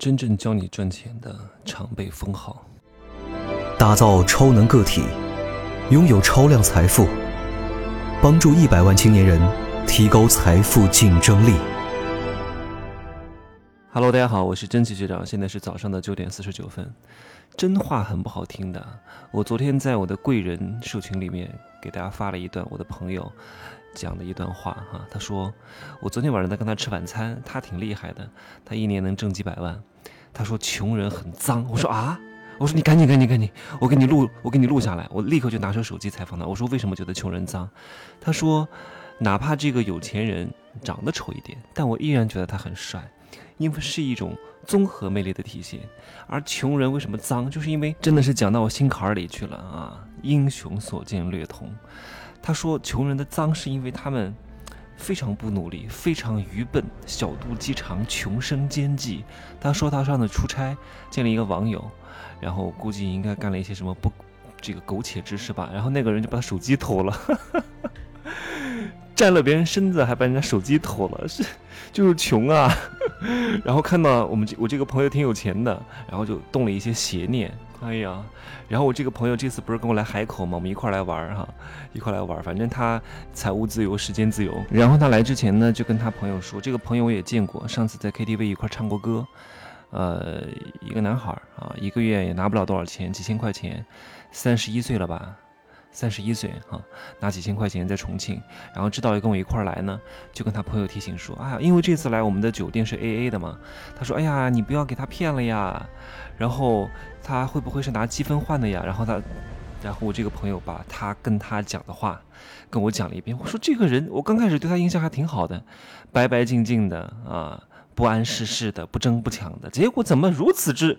真正教你赚钱的常被封号。打造超能个体，拥有超量财富，帮助一百万青年人提高财富竞争力。Hello，大家好，我是真奇学长，现在是早上的九点四十九分。真话很不好听的，我昨天在我的贵人社群里面给大家发了一段我的朋友讲的一段话哈，他说我昨天晚上在跟他吃晚餐，他挺厉害的，他一年能挣几百万。他说穷人很脏，我说啊，我说你赶紧赶紧赶紧，我给你录我给你录下来，我立刻就拿出手机采访他，我说为什么觉得穷人脏？他说哪怕这个有钱人长得丑一点，但我依然觉得他很帅。因为是一种综合魅力的体现，而穷人为什么脏，就是因为真的是讲到我心坎里去了啊！英雄所见略同。他说穷人的脏是因为他们非常不努力，非常愚笨，小肚鸡肠，穷生奸计。他说他上次出差见了一个网友，然后估计应该干了一些什么不这个苟且之事吧，然后那个人就把他手机偷了。占了别人身子，还把人家手机偷了，是就是穷啊。然后看到我们这我这个朋友挺有钱的，然后就动了一些邪念。哎呀，然后我这个朋友这次不是跟我来海口吗？我们一块来玩哈，一块来玩。反正他财务自由，时间自由。然后他来之前呢，就跟他朋友说，这个朋友我也见过，上次在 KTV 一块唱过歌。呃，一个男孩啊，一个月也拿不了多少钱，几千块钱，三十一岁了吧。三十一岁哈，拿几千块钱在重庆，然后知道要跟我一块儿来呢，就跟他朋友提醒说：“啊，因为这次来我们的酒店是 A A 的嘛。”他说：“哎呀，你不要给他骗了呀。”然后他会不会是拿积分换的呀？然后他，然后我这个朋友把他跟他讲的话跟我讲了一遍。我说：“这个人，我刚开始对他印象还挺好的，白白净净的啊。”不谙世事的，不争不抢的，结果怎么如此之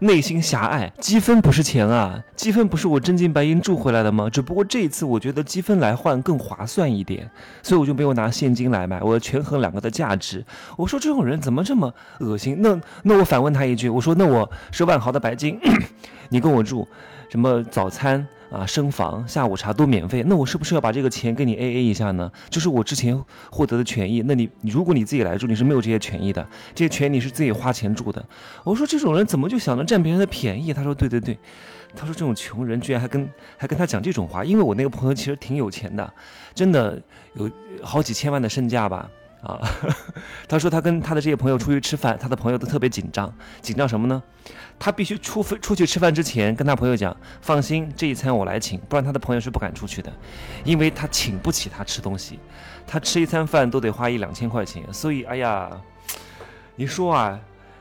内心狭隘？积分不是钱啊，积分不是我真金白银铸回来的吗？只不过这一次我觉得积分来换更划算一点，所以我就没有拿现金来买，我要权衡两个的价值。我说这种人怎么这么恶心？那那我反问他一句，我说那我是万豪的白金，你跟我住什么早餐？啊，升房、下午茶都免费，那我是不是要把这个钱给你 A A 一下呢？就是我之前获得的权益，那你你如果你自己来住，你是没有这些权益的，这些权益你是自己花钱住的。我说这种人怎么就想着占别人的便宜？他说对对对，他说这种穷人居然还跟还跟他讲这种话，因为我那个朋友其实挺有钱的，真的有好几千万的身价吧。啊，他说他跟他的这些朋友出去吃饭，他的朋友都特别紧张，紧张什么呢？他必须出出去吃饭之前跟他朋友讲，放心，这一餐我来请，不然他的朋友是不敢出去的，因为他请不起他吃东西，他吃一餐饭都得花一两千块钱，所以哎呀，你说啊，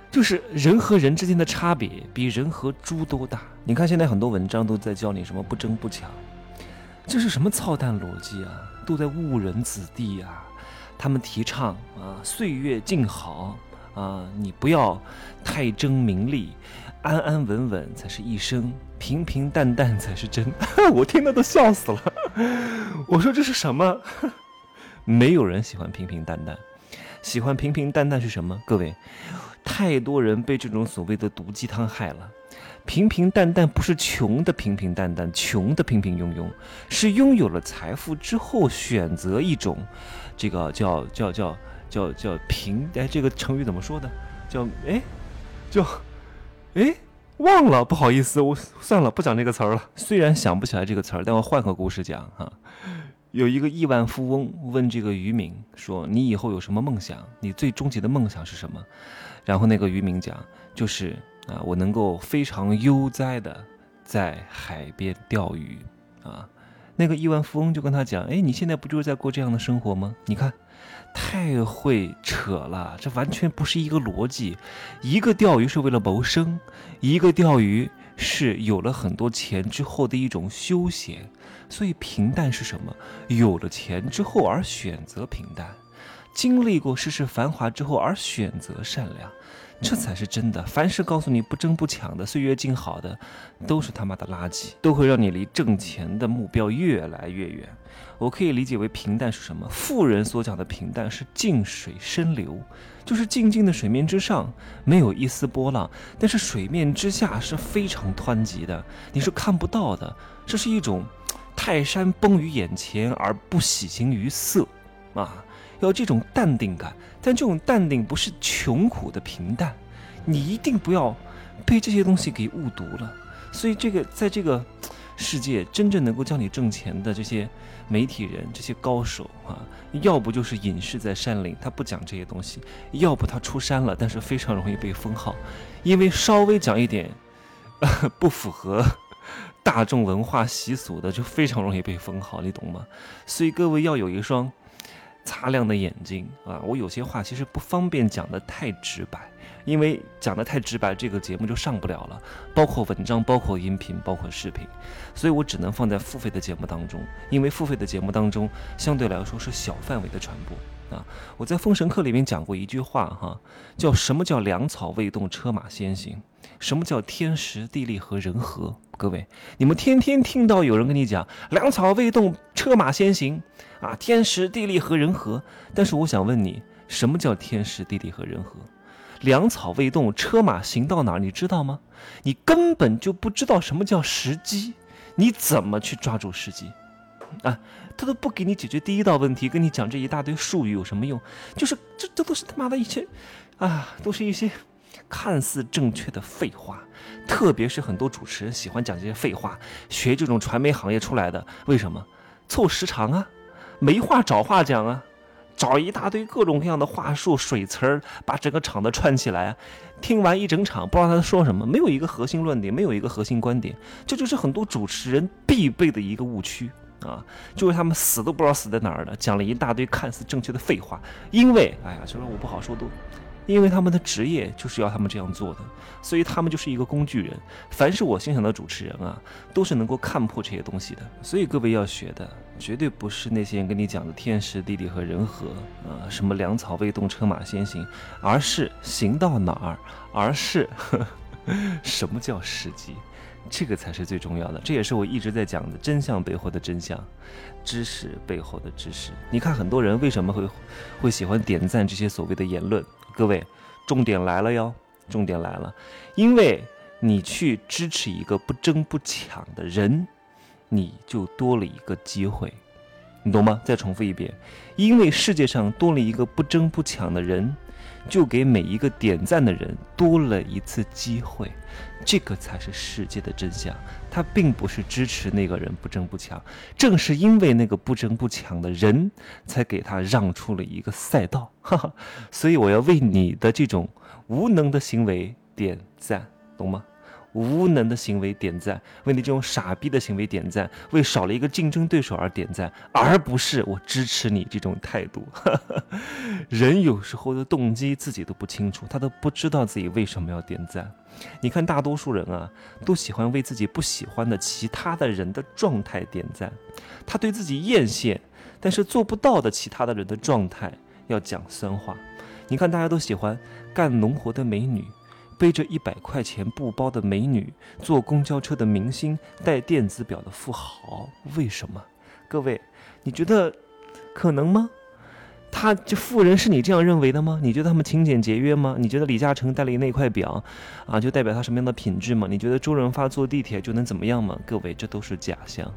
就是人和人之间的差别比人和猪都大。你看现在很多文章都在教你什么不争不抢，这是什么操蛋逻辑啊？都在误人子弟呀！他们提倡啊，岁月静好啊，你不要太争名利，安安稳稳才是一生，平平淡淡才是真。我听的都笑死了。我说这是什么？没有人喜欢平平淡淡，喜欢平平淡淡是什么？各位，太多人被这种所谓的毒鸡汤害了。平平淡淡不是穷的平平淡淡，穷的平平庸庸，是拥有了财富之后选择一种，这个叫叫叫叫叫平哎，这个成语怎么说的？叫哎，叫哎忘了，不好意思，我算了，不讲这个词儿了。虽然想不起来这个词儿，但我换个故事讲哈。有一个亿万富翁问这个渔民说：“你以后有什么梦想？你最终极的梦想是什么？”然后那个渔民讲：“就是。”啊，我能够非常悠哉的在海边钓鱼，啊，那个亿万富翁就跟他讲，哎，你现在不就是在过这样的生活吗？你看，太会扯了，这完全不是一个逻辑。一个钓鱼是为了谋生，一个钓鱼是有了很多钱之后的一种休闲。所以平淡是什么？有了钱之后而选择平淡，经历过世事繁华之后而选择善良。这才是真的。凡是告诉你不争不抢的、岁月静好的，都是他妈的垃圾，都会让你离挣钱的目标越来越远。我可以理解为平淡是什么？富人所讲的平淡是静水深流，就是静静的水面之上没有一丝波浪，但是水面之下是非常湍急的，你是看不到的。这是一种泰山崩于眼前而不喜形于色，啊。要这种淡定感，但这种淡定不是穷苦的平淡，你一定不要被这些东西给误读了。所以，这个在这个世界真正能够教你挣钱的这些媒体人、这些高手啊，要不就是隐士在山林，他不讲这些东西；要不他出山了，但是非常容易被封号，因为稍微讲一点 不符合大众文化习俗的，就非常容易被封号，你懂吗？所以各位要有一双擦亮的眼睛啊！我有些话其实不方便讲的太直白。因为讲的太直白，这个节目就上不了了，包括文章、包括音频、包括视频，所以我只能放在付费的节目当中。因为付费的节目当中，相对来说是小范围的传播啊。我在《封神课》里面讲过一句话哈，叫什么叫粮草未动，车马先行？什么叫天时地利和人和？各位，你们天天听到有人跟你讲粮草未动，车马先行啊，天时地利和人和。但是我想问你，什么叫天时地利和人和？粮草未动，车马行到哪儿？你知道吗？你根本就不知道什么叫时机，你怎么去抓住时机？啊，他都不给你解决第一道问题，跟你讲这一大堆术语有什么用？就是这这都是他妈的一些，啊，都是一些看似正确的废话。特别是很多主持人喜欢讲这些废话，学这种传媒行业出来的，为什么？凑时长啊，没话找话讲啊。找一大堆各种各样的话术、水词儿，把整个场子串起来。听完一整场，不知道他在说什么，没有一个核心论点，没有一个核心观点。这就是很多主持人必备的一个误区啊！就是他们死都不知道死在哪儿了，讲了一大堆看似正确的废话。因为，哎呀，这说我不好说多。因为他们的职业就是要他们这样做的，所以他们就是一个工具人。凡是我欣赏的主持人啊，都是能够看破这些东西的。所以各位要学的，绝对不是那些人跟你讲的天时地利和人和啊，什么粮草未动车马先行，而是行到哪儿，而是 什么叫时机，这个才是最重要的。这也是我一直在讲的真相背后的真相，知识背后的知识。你看很多人为什么会会喜欢点赞这些所谓的言论？各位，重点来了哟！重点来了，因为你去支持一个不争不抢的人，你就多了一个机会，你懂吗？再重复一遍，因为世界上多了一个不争不抢的人。就给每一个点赞的人多了一次机会，这个才是世界的真相。他并不是支持那个人不争不抢，正是因为那个不争不抢的人，才给他让出了一个赛道。哈哈，所以我要为你的这种无能的行为点赞，懂吗？无能的行为点赞，为你这种傻逼的行为点赞，为少了一个竞争对手而点赞，而不是我支持你这种态度。人有时候的动机自己都不清楚，他都不知道自己为什么要点赞。你看，大多数人啊，都喜欢为自己不喜欢的其他的人的状态点赞，他对自己艳羡但是做不到的其他的人的状态要讲酸话。你看，大家都喜欢干农活的美女。背着一百块钱布包的美女，坐公交车的明星，戴电子表的富豪，为什么？各位，你觉得可能吗？他这富人是你这样认为的吗？你觉得他们勤俭节约吗？你觉得李嘉诚戴了那块表，啊，就代表他什么样的品质吗？你觉得周润发坐地铁就能怎么样吗？各位，这都是假象。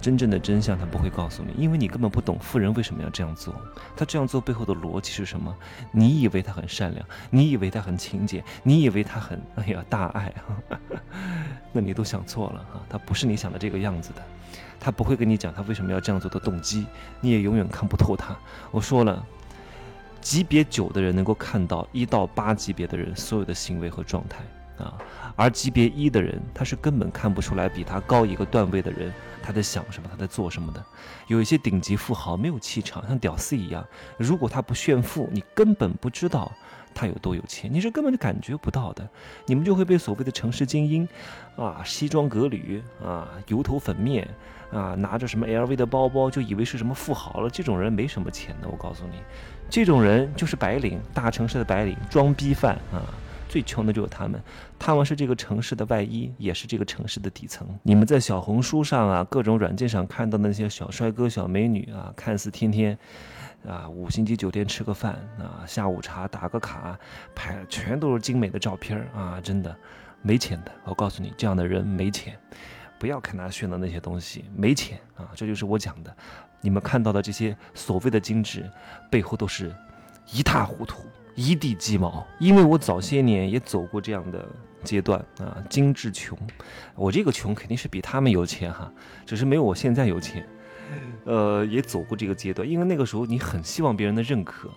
真正的真相他不会告诉你，因为你根本不懂富人为什么要这样做。他这样做背后的逻辑是什么？你以为他很善良，你以为他很勤俭，你以为他很哎呀大爱，那你都想错了哈。他不是你想的这个样子的，他不会跟你讲他为什么要这样做的动机，你也永远看不透他。我说了，级别九的人能够看到一到八级别的人所有的行为和状态。啊，而级别一的人，他是根本看不出来比他高一个段位的人他在想什么，他在做什么的。有一些顶级富豪没有气场，像屌丝一样。如果他不炫富，你根本不知道他有多有钱，你是根本就感觉不到的。你们就会被所谓的城市精英，啊，西装革履啊，油头粉面啊，拿着什么 LV 的包包，就以为是什么富豪了。这种人没什么钱的，我告诉你，这种人就是白领，大城市的白领，装逼犯啊。最穷的就是他们，他们是这个城市的外衣，也是这个城市的底层。你们在小红书上啊，各种软件上看到那些小帅哥、小美女啊，看似天天啊五星级酒店吃个饭啊，下午茶打个卡，拍全都是精美的照片啊，真的没钱的。我告诉你，这样的人没钱，不要看他炫的那些东西，没钱啊。这就是我讲的，你们看到的这些所谓的精致，背后都是一塌糊涂。一地鸡毛，因为我早些年也走过这样的阶段啊，精致穷。我这个穷肯定是比他们有钱哈，只是没有我现在有钱。呃，也走过这个阶段，因为那个时候你很希望别人的认可。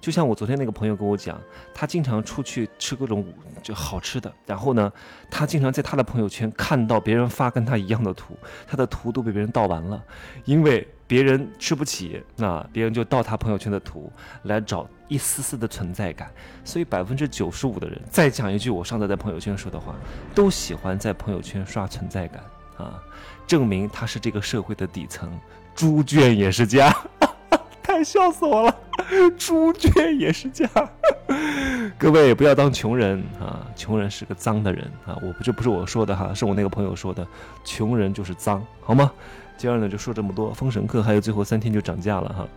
就像我昨天那个朋友跟我讲，他经常出去吃各种就好吃的，然后呢，他经常在他的朋友圈看到别人发跟他一样的图，他的图都被别人盗完了，因为别人吃不起，那别人就盗他朋友圈的图来找一丝丝的存在感。所以百分之九十五的人，再讲一句我上次在朋友圈说的话，都喜欢在朋友圈刷存在感啊，证明他是这个社会的底层，猪圈也是家。太笑死我了，猪圈也是家。各位不要当穷人啊，穷人是个脏的人啊！我不这不是我说的哈，是我那个朋友说的，穷人就是脏，好吗？今儿呢就说这么多，封神课还有最后三天就涨价了哈。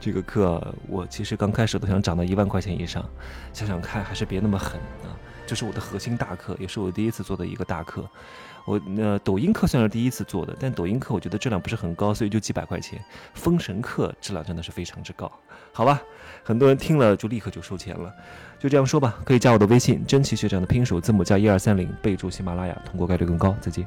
这个课我其实刚开始都想涨到一万块钱以上，想想看还是别那么狠啊。这是我的核心大课，也是我第一次做的一个大课。我那，抖音课算是第一次做的，但抖音课我觉得质量不是很高，所以就几百块钱。封神课质量真的是非常之高，好吧？很多人听了就立刻就收钱了，就这样说吧。可以加我的微信，真奇学长的拼手字母加一二三零，备注喜马拉雅，通过概率更高。再见。